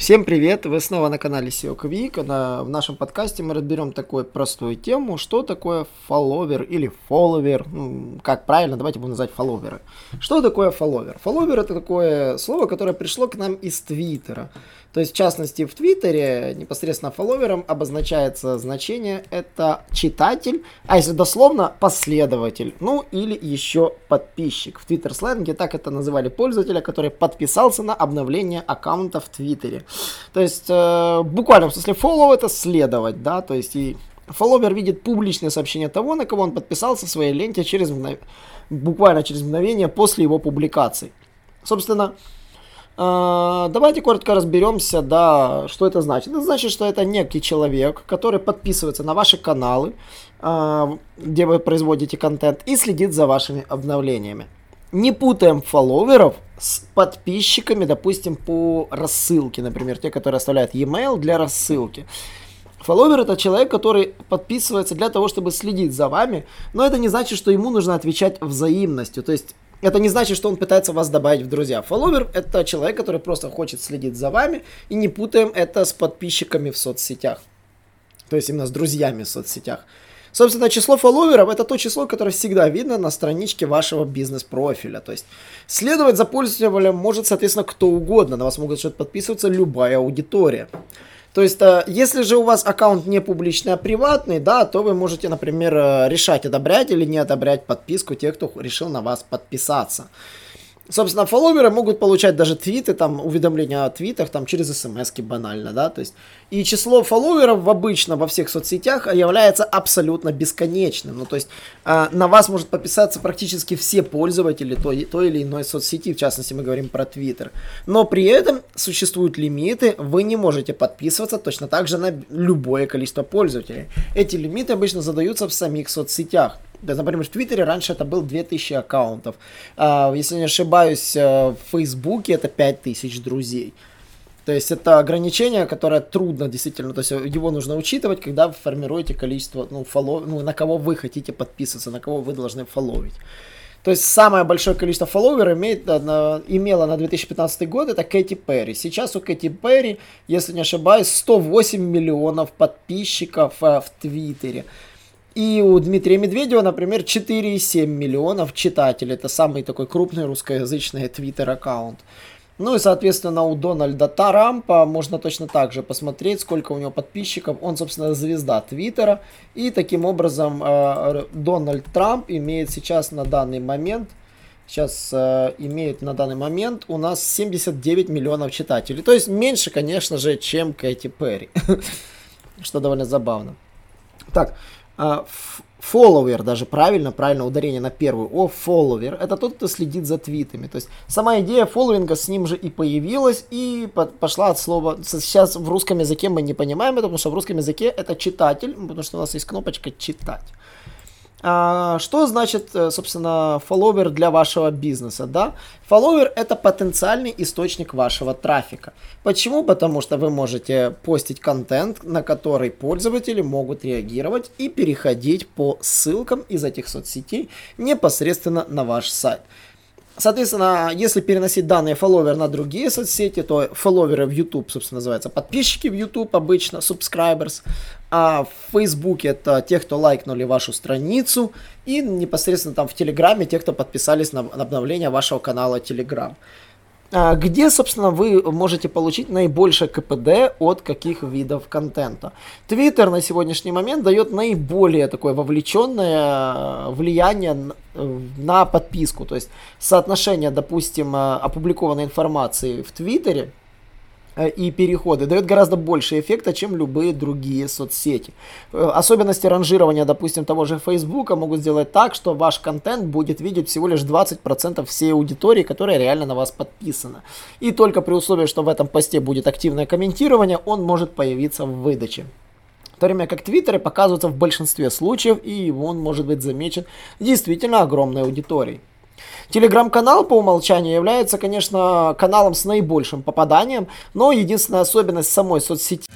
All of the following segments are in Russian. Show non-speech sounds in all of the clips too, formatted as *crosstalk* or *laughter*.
Всем привет! Вы снова на канале SEO Quick. На, в нашем подкасте мы разберем такую простую тему, что такое фолловер или фолловер. Ну, как правильно, давайте будем называть фолловеры. Что такое фолловер? Фолловер это такое слово, которое пришло к нам из Твиттера. То есть, в частности, в Твиттере непосредственно фолловером обозначается значение это читатель, а если дословно, последователь, ну или еще подписчик. В Твиттер сленге так это называли пользователя, который подписался на обновление аккаунта в Твиттере. То есть, э, буквально в смысле follow это следовать, да, то есть и фолловер видит публичное сообщение того, на кого он подписался в своей ленте через мгнов... буквально через мгновение после его публикации. Собственно, э, давайте коротко разберемся, да, что это значит. Это значит, что это некий человек, который подписывается на ваши каналы, э, где вы производите контент, и следит за вашими обновлениями не путаем фолловеров с подписчиками, допустим, по рассылке, например, те, которые оставляют e-mail для рассылки. Фолловер это человек, который подписывается для того, чтобы следить за вами, но это не значит, что ему нужно отвечать взаимностью. То есть это не значит, что он пытается вас добавить в друзья. Фолловер это человек, который просто хочет следить за вами, и не путаем это с подписчиками в соцсетях. То есть именно с друзьями в соцсетях. Собственно, число фолловеров это то число, которое всегда видно на страничке вашего бизнес-профиля. То есть следовать за пользователем может, соответственно, кто угодно. На вас могут подписываться любая аудитория. То есть, э, если же у вас аккаунт не публичный, а приватный, да, то вы можете, например, э, решать, одобрять или не одобрять подписку тех, кто решил на вас подписаться. Собственно, фолловеры могут получать даже твиты, там, уведомления о твитах, там, через смс банально, да, то есть, и число фолловеров обычно во всех соцсетях является абсолютно бесконечным, ну, то есть, э, на вас может подписаться практически все пользователи той, той или иной соцсети, в частности, мы говорим про Твиттер, но при этом существуют лимиты, вы не можете подписываться точно так же на любое количество пользователей. Эти лимиты обычно задаются в самих соцсетях, да, например, в Твиттере раньше это был 2000 аккаунтов. А, если не ошибаюсь, э, в Фейсбуке это 5000 друзей. То есть это ограничение, которое трудно действительно, то есть его нужно учитывать, когда вы формируете количество, ну, фоллов, ну, на кого вы хотите подписываться, на кого вы должны фолловить. То есть самое большое количество фолловеров имеет, на, имела на 2015 год это Кэти Перри. Сейчас у Кэти Перри, если не ошибаюсь, 108 миллионов подписчиков э, в Твиттере. И у Дмитрия Медведева, например, 4,7 миллионов читателей. Это самый такой крупный русскоязычный твиттер-аккаунт. Ну и, соответственно, у Дональда Тарампа можно точно так же посмотреть, сколько у него подписчиков. Он, собственно, звезда Твиттера. И таким образом э, Дональд Трамп имеет сейчас на данный момент, сейчас э, имеет на данный момент у нас 79 миллионов читателей. То есть меньше, конечно же, чем Кэти Перри. *laughs* Что довольно забавно. Так, Фолловер, даже правильно, правильно ударение на первую. О, фолловер. Это тот, кто следит за твитами. То есть сама идея фолловинга с ним же и появилась, и пошла от слова... Сейчас в русском языке мы не понимаем это, потому что в русском языке это читатель, потому что у нас есть кнопочка читать. А, что значит, э, собственно, фолловер для вашего бизнеса? Да? Фолловер это потенциальный источник вашего трафика. Почему? Потому что вы можете постить контент, на который пользователи могут реагировать и переходить по ссылкам из этих соцсетей непосредственно на ваш сайт. Соответственно, если переносить данные фолловер на другие соцсети, то фолловеры в YouTube, собственно, называются подписчики в YouTube обычно, subscribers, а в Facebook это те, кто лайкнули вашу страницу, и непосредственно там в Телеграме те, кто подписались на обновление вашего канала Telegram. А где, собственно, вы можете получить наибольшее КПД от каких видов контента? Твиттер на сегодняшний момент дает наиболее такое вовлеченное э, влияние на подписку. То есть соотношение, допустим, э, опубликованной информации в Твиттере Э, и переходы дает гораздо больше эффекта, чем любые другие соцсети. Э, особенности ранжирования, допустим, того же Facebook могут сделать так, что ваш контент будет видеть всего лишь 20% всей аудитории, которая реально на вас подписана. И только при условии, что в этом посте будет активное комментирование, он может появиться в выдаче. то время как Твиттер показывается в большинстве случаев, и он может быть замечен действительно огромной аудиторией. Телеграм-канал по умолчанию является, конечно, каналом с наибольшим попаданием, но единственная особенность самой соцсети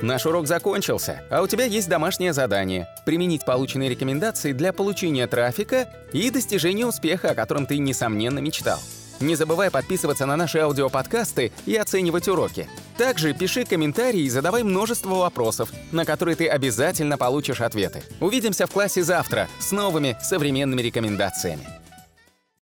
Наш урок закончился, а у тебя есть домашнее задание – применить полученные рекомендации для получения трафика и достижения успеха, о котором ты, несомненно, мечтал. Не забывай подписываться на наши аудиоподкасты и оценивать уроки. Также пиши комментарии и задавай множество вопросов, на которые ты обязательно получишь ответы. Увидимся в классе завтра с новыми современными рекомендациями.